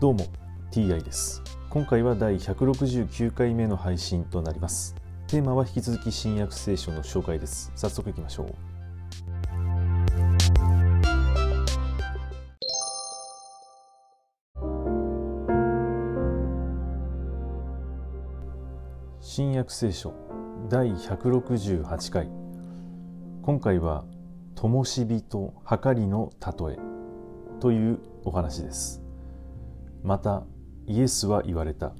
どうも TI です。今回は第169回目の配信となります。テーマは引き続き新約聖書の紹介です。早速いきましょう。新約聖書第168回。今回は「灯火とはかりの例え」というお話です。またイエスは言われた。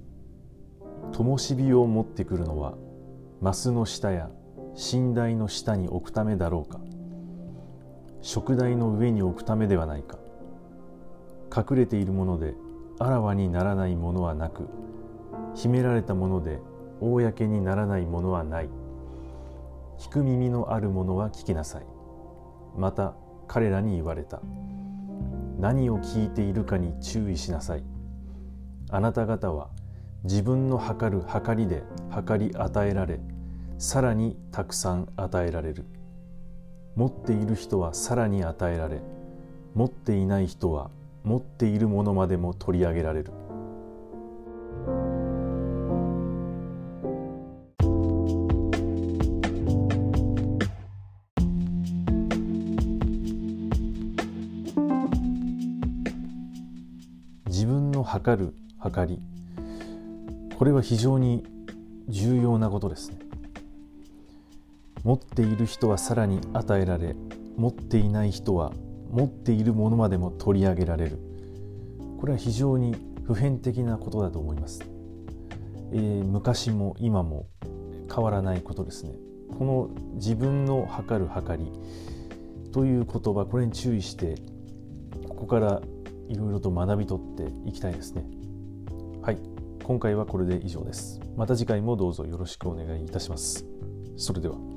灯火を持ってくるのはマスの下や寝台の下に置くためだろうか。食台の上に置くためではないか。隠れているものであらわにならないものはなく秘められたもので公にならないものはない。聞く耳のあるものは聞きなさい。また彼らに言われた。何を聞いているかに注意しなさい。あなた方は自分の測る測りで測り与えられさらにたくさん与えられる。持っている人はさらに与えられ持っていない人は持っているものまでも取り上げられる。自分の測る測り。これは非常に重要なことですね。持っている人はさらに与えられ持っていない人は持っているものまでも取り上げられる。これは非常に普遍的なことだと思います、えー、昔も今も変わらないことですね。この自分の測る測りという言葉これに注意してここからいろいろと学び取っていきたいですね。はい。今回はこれで以上です。また次回もどうぞよろしくお願いいたします。それでは。